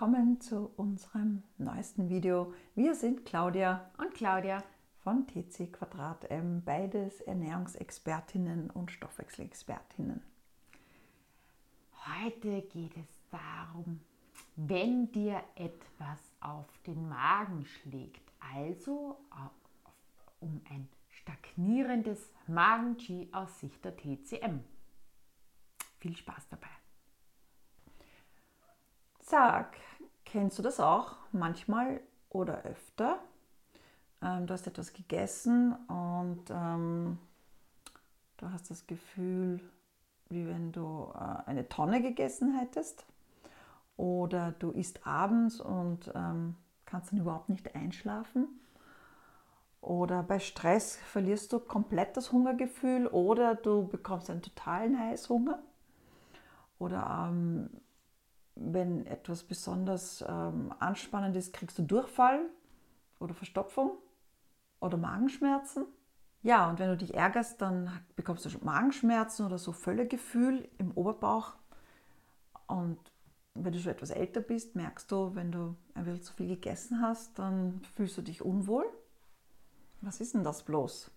Willkommen zu unserem neuesten Video. Wir sind Claudia und Claudia von TC Quadrat M, beides Ernährungsexpertinnen und Stoffwechselexpertinnen. Heute geht es darum, wenn dir etwas auf den Magen schlägt, also um ein stagnierendes Magen-G aus Sicht der TCM. Viel Spaß dabei. Sag, kennst du das auch manchmal oder öfter? Ähm, du hast etwas gegessen und ähm, du hast das Gefühl, wie wenn du äh, eine Tonne gegessen hättest. Oder du isst abends und ähm, kannst dann überhaupt nicht einschlafen. Oder bei Stress verlierst du komplett das Hungergefühl oder du bekommst einen totalen Heißhunger. Oder ähm, wenn etwas besonders ähm, anspannend ist, kriegst du Durchfall oder Verstopfung oder Magenschmerzen. Ja, und wenn du dich ärgerst, dann bekommst du Magenschmerzen oder so Völlegefühl im Oberbauch. Und wenn du schon etwas älter bist, merkst du, wenn du ein bisschen zu viel gegessen hast, dann fühlst du dich unwohl. Was ist denn das bloß?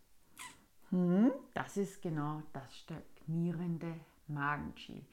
Hm? Das ist genau das stagnierende Magenchi.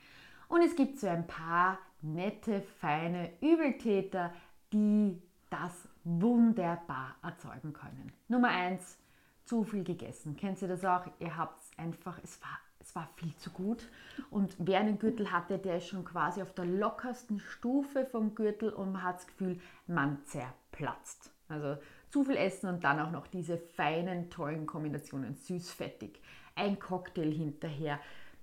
Und es gibt so ein paar nette, feine Übeltäter, die das wunderbar erzeugen können. Nummer eins, zu viel gegessen. Kennt ihr das auch? Ihr habt es einfach, es war, es war viel zu gut. Und wer einen Gürtel hatte, der ist schon quasi auf der lockersten Stufe vom Gürtel und man hat das Gefühl, man zerplatzt. Also zu viel essen und dann auch noch diese feinen, tollen Kombinationen, süß-fettig. Ein Cocktail hinterher,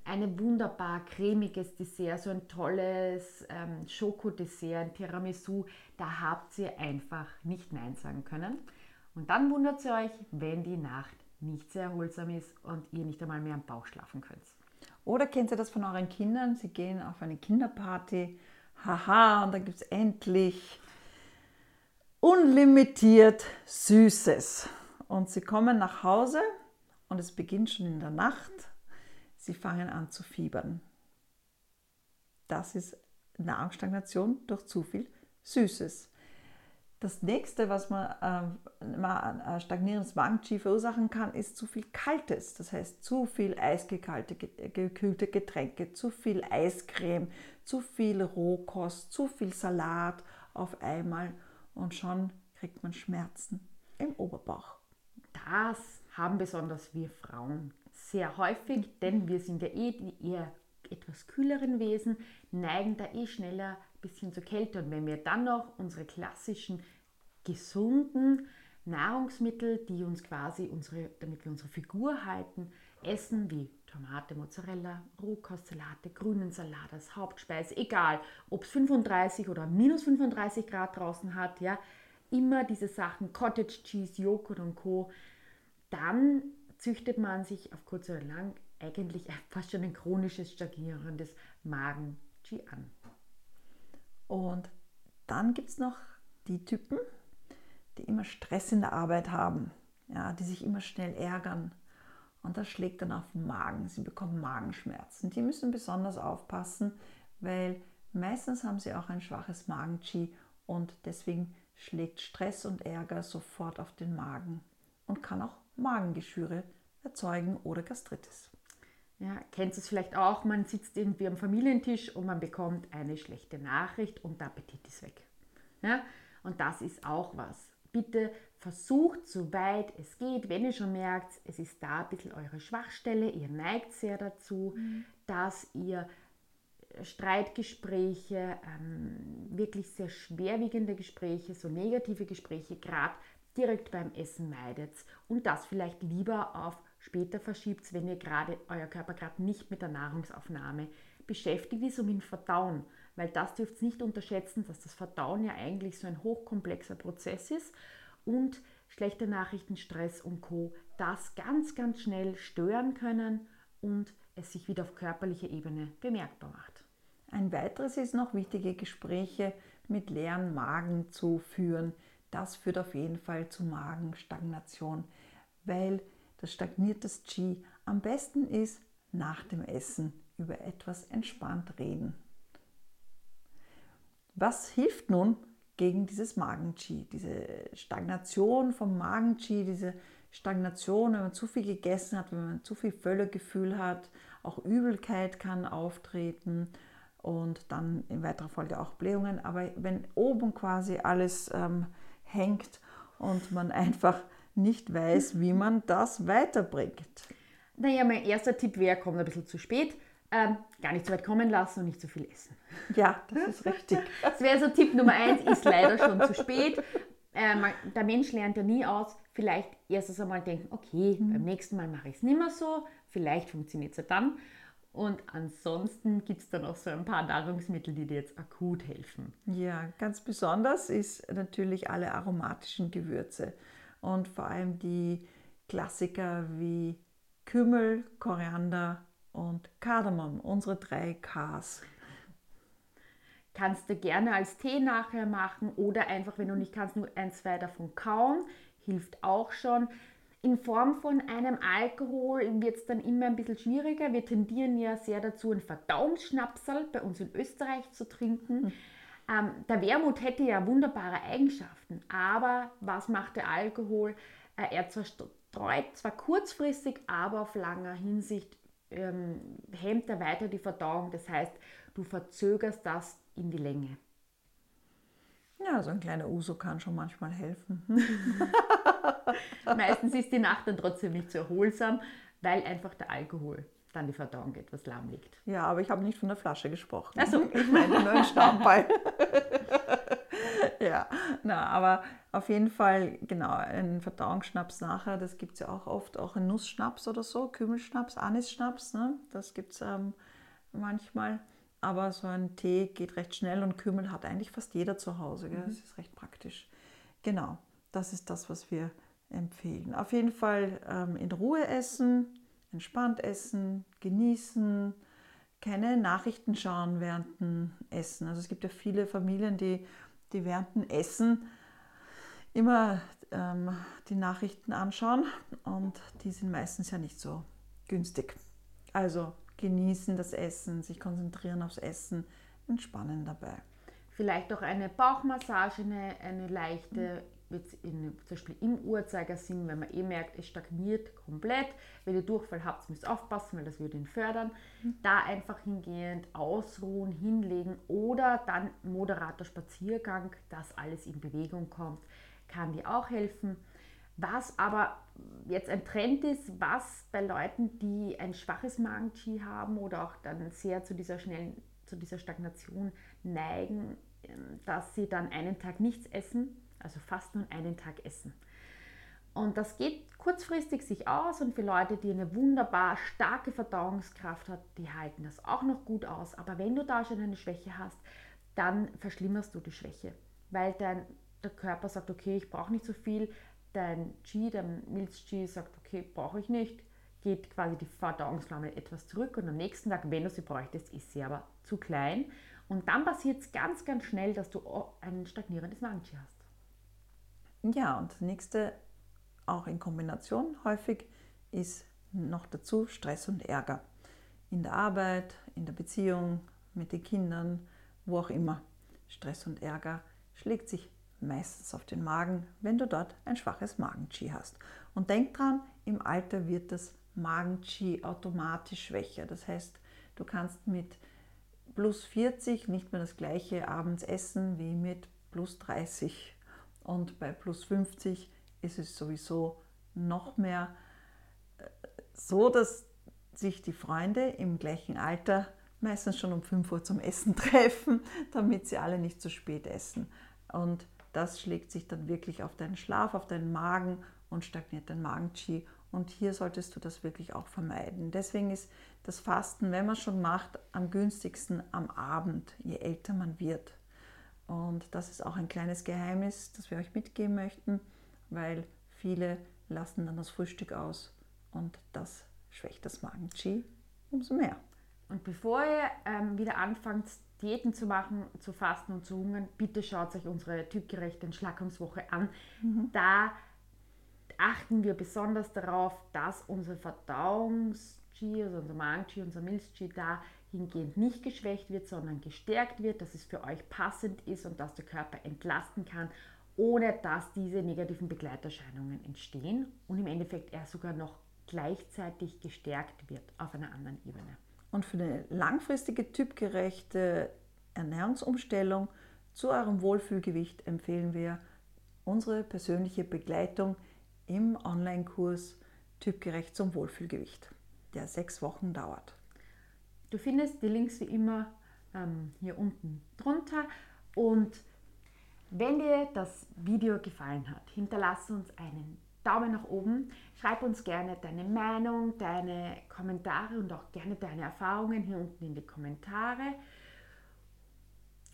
ein wunderbar cremiges Dessert, so ein tolles ähm, Schokodessert, ein Tiramisu, da habt ihr einfach nicht Nein sagen können. Und dann wundert ihr euch, wenn die Nacht nicht sehr erholsam ist und ihr nicht einmal mehr am Bauch schlafen könnt. Oder kennt ihr das von euren Kindern? Sie gehen auf eine Kinderparty, haha, und da gibt es endlich unlimitiert Süßes. Und sie kommen nach Hause und es beginnt schon in der Nacht Sie fangen an zu fiebern. Das ist Nahrungsstagnation durch zu viel Süßes. Das nächste, was man äh, stagnierendes Magen-Qi verursachen kann, ist zu viel Kaltes. Das heißt, zu viel eisgekühlte Getränke, zu viel Eiscreme, zu viel Rohkost, zu viel Salat auf einmal und schon kriegt man Schmerzen im Oberbauch. Das haben besonders wir Frauen sehr häufig, denn wir sind ja eh die eher etwas kühleren Wesen, neigen da eh schneller ein bisschen zur Kälte. Und wenn wir dann noch unsere klassischen gesunden Nahrungsmittel, die uns quasi unsere, damit wir unsere Figur halten, essen, wie Tomate, Mozzarella, Rohkostsalate, grünen Salat als Hauptspeise, egal ob es 35 oder minus 35 Grad draußen hat, ja, immer diese Sachen, Cottage Cheese, Joghurt und Co., dann züchtet man sich auf kurz oder lang eigentlich fast schon ein chronisches stagnierendes Magen-G an. Und dann gibt es noch die Typen, die immer Stress in der Arbeit haben, ja, die sich immer schnell ärgern. Und das schlägt dann auf den Magen. Sie bekommen Magenschmerzen. Die müssen besonders aufpassen, weil meistens haben sie auch ein schwaches Magen-G und deswegen schlägt Stress und Ärger sofort auf den Magen und kann auch Magengeschwüre erzeugen oder Gastritis. Ja, kennt es vielleicht auch, man sitzt irgendwie am Familientisch und man bekommt eine schlechte Nachricht und der Appetit ist weg. Ja, und das ist auch was. Bitte versucht, soweit es geht, wenn ihr schon merkt, es ist da ein bisschen eure Schwachstelle, ihr neigt sehr dazu, mhm. dass ihr Streitgespräche, ähm, wirklich sehr schwerwiegende Gespräche, so negative Gespräche, gerade direkt beim Essen meidet und das vielleicht lieber auf später verschiebt, wenn ihr gerade euer Körper gerade nicht mit der Nahrungsaufnahme beschäftigt ist mit dem Verdauen. Weil das dürft ihr nicht unterschätzen, dass das Verdauen ja eigentlich so ein hochkomplexer Prozess ist und schlechte Nachrichten, Stress und Co. das ganz, ganz schnell stören können und es sich wieder auf körperlicher Ebene bemerkbar macht. Ein weiteres ist noch wichtige Gespräche mit leeren Magen zu führen. Das führt auf jeden Fall zu Magenstagnation, weil das stagniertes Qi am besten ist nach dem Essen über etwas entspannt reden. Was hilft nun gegen dieses Magen-Qi, diese Stagnation vom Magen-Qi, diese Stagnation, wenn man zu viel gegessen hat, wenn man zu viel Völlegefühl hat, auch Übelkeit kann auftreten und dann in weiterer Folge auch Blähungen. Aber wenn oben quasi alles ähm, hängt und man einfach nicht weiß, wie man das weiterbringt. Naja, mein erster Tipp wäre, kommt ein bisschen zu spät. Ähm, gar nicht so weit kommen lassen und nicht zu viel essen. Ja, das ist richtig. Das wäre so Tipp Nummer eins, ist leider schon zu spät. Äh, man, der Mensch lernt ja nie aus. Vielleicht erstes einmal denken, okay, mhm. beim nächsten Mal mache ich es nicht mehr so. Vielleicht funktioniert es ja dann. Und ansonsten gibt es dann auch so ein paar Nahrungsmittel, die dir jetzt akut helfen. Ja, ganz besonders ist natürlich alle aromatischen Gewürze und vor allem die Klassiker wie Kümmel, Koriander und Kardamom, unsere drei Ks. Kannst du gerne als Tee nachher machen oder einfach, wenn du nicht kannst, nur ein, zwei davon kauen. Hilft auch schon. In Form von einem Alkohol wird es dann immer ein bisschen schwieriger. Wir tendieren ja sehr dazu, einen Verdauungsschnapsal bei uns in Österreich zu trinken. Mhm. Ähm, der Wermut hätte ja wunderbare Eigenschaften, aber was macht der Alkohol? Äh, er zerstreut zwar kurzfristig, aber auf langer Hinsicht ähm, hemmt er weiter die Verdauung. Das heißt, du verzögerst das in die Länge. Ja, so ein kleiner Uso kann schon manchmal helfen. Meistens ist die Nacht dann trotzdem nicht so erholsam, weil einfach der Alkohol dann die Verdauung etwas lahm liegt. Ja, aber ich habe nicht von der Flasche gesprochen. Also ich meine nur einen Stammball. ja, na, aber auf jeden Fall, genau, ein Verdauungsschnaps nachher, das gibt es ja auch oft, auch ein Nussschnaps oder so, Kümmelschnaps, Anisschnaps, ne? das gibt es ähm, manchmal. Aber so ein Tee geht recht schnell und Kümmel hat eigentlich fast jeder zu Hause. Gell? Mhm. Das ist recht praktisch. Genau, das ist das, was wir empfehlen. Auf jeden Fall ähm, in Ruhe essen, entspannt essen, genießen, keine Nachrichten schauen während dem Essen. Also es gibt ja viele Familien, die, die während dem Essen immer ähm, die Nachrichten anschauen und die sind meistens ja nicht so günstig. Also genießen das Essen, sich konzentrieren aufs Essen, entspannen dabei. Vielleicht auch eine Bauchmassage, eine, eine leichte, in, zum Beispiel im Uhrzeigersinn, wenn man eh merkt, es stagniert komplett. Wenn ihr Durchfall habt, müsst ihr aufpassen, weil das würde ihn fördern. Mhm. Da einfach hingehend ausruhen, hinlegen oder dann moderater Spaziergang, dass alles in Bewegung kommt, kann dir auch helfen. Was aber jetzt ein Trend ist, was bei Leuten, die ein schwaches Magen-Qi haben oder auch dann sehr zu dieser schnellen, zu dieser Stagnation neigen, ähm, dass sie dann einen Tag nichts essen, also fast nur einen Tag essen. Und das geht kurzfristig sich aus und für Leute, die eine wunderbar starke Verdauungskraft hat, die halten das auch noch gut aus. Aber wenn du da schon eine Schwäche hast, dann verschlimmerst du die Schwäche, weil dein der Körper sagt, okay, ich brauche nicht so viel, dein Qi, dein Milz-Qi sagt, okay, brauche ich nicht, geht quasi die Verdauungsflamme etwas zurück und am nächsten Tag, wenn du sie bräuchtest, ist sie aber zu klein. Und dann passiert es ganz, ganz schnell, dass du ein stagnierendes Magen-Qi hast. Ja, und das nächste, auch in Kombination häufig, ist noch dazu Stress und Ärger. In der Arbeit, in der Beziehung, mit den Kindern, wo auch immer. Stress und Ärger schlägt sich meistens auf den Magen, wenn du dort ein schwaches Magen-Qi hast. Und denk dran, im Alter wird das Magen-Qi automatisch schwächer. Das heißt, du kannst mit plus 40 nicht mehr das gleiche abends essen wie mit plus 30. Und bei plus 50 ist es sowieso noch mehr äh, so, dass sich die Freunde im gleichen Alter meistens schon um 5 Uhr zum Essen treffen, damit sie alle nicht zu spät essen. Und das schlägt sich dann wirklich auf deinen Schlaf, auf deinen Magen und stagniert dein Magen-Qi Und hier solltest du das wirklich auch vermeiden. Deswegen ist das Fasten, wenn man schon macht, am günstigsten am Abend, je älter man wird. Und das ist auch ein kleines Geheimnis, das wir euch mitgeben möchten, weil viele lassen dann das Frühstück aus und das schwächt das Magen-Qi umso mehr. Und bevor ihr ähm, wieder anfangt, Diäten zu machen, zu fasten und zu hungern, bitte schaut euch unsere typgerechte Entschlackungswoche an. Mhm. Da achten wir besonders darauf, dass unser Verdauungs-Qi, also unser Magen-Qi, unser Milz-Qi dahingehend nicht geschwächt wird, sondern gestärkt wird, dass es für euch passend ist und dass der Körper entlasten kann, ohne dass diese negativen Begleiterscheinungen entstehen und im Endeffekt er sogar noch gleichzeitig gestärkt wird auf einer anderen Ebene. Und für eine langfristige typgerechte Ernährungsumstellung zu eurem Wohlfühlgewicht empfehlen wir unsere persönliche Begleitung im Online-Kurs Typgerecht zum Wohlfühlgewicht, der sechs Wochen dauert. Du findest die Links wie immer ähm, hier unten drunter und wenn dir das Video gefallen hat, hinterlasse uns einen Daumen nach oben. Schreib uns gerne deine Meinung, deine Kommentare und auch gerne deine Erfahrungen hier unten in die Kommentare.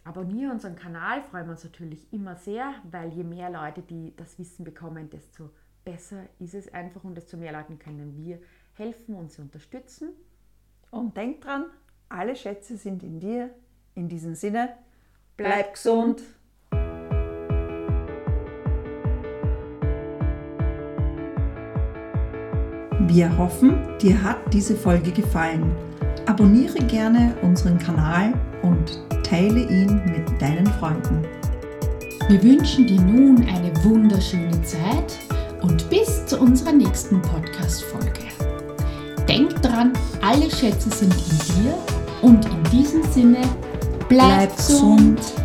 Abonniere unseren Kanal, freuen wir uns natürlich immer sehr, weil je mehr Leute, die das Wissen bekommen, desto besser ist es einfach und desto mehr Leuten können wir helfen und sie unterstützen. Und denk dran, alle Schätze sind in dir. In diesem Sinne, bleib, bleib gesund. Wir hoffen, dir hat diese Folge gefallen. Abonniere gerne unseren Kanal und teile ihn mit deinen Freunden. Wir wünschen dir nun eine wunderschöne Zeit und bis zu unserer nächsten Podcast-Folge. Denk dran, alle Schätze sind in dir und in diesem Sinne, bleib, bleib gesund. gesund.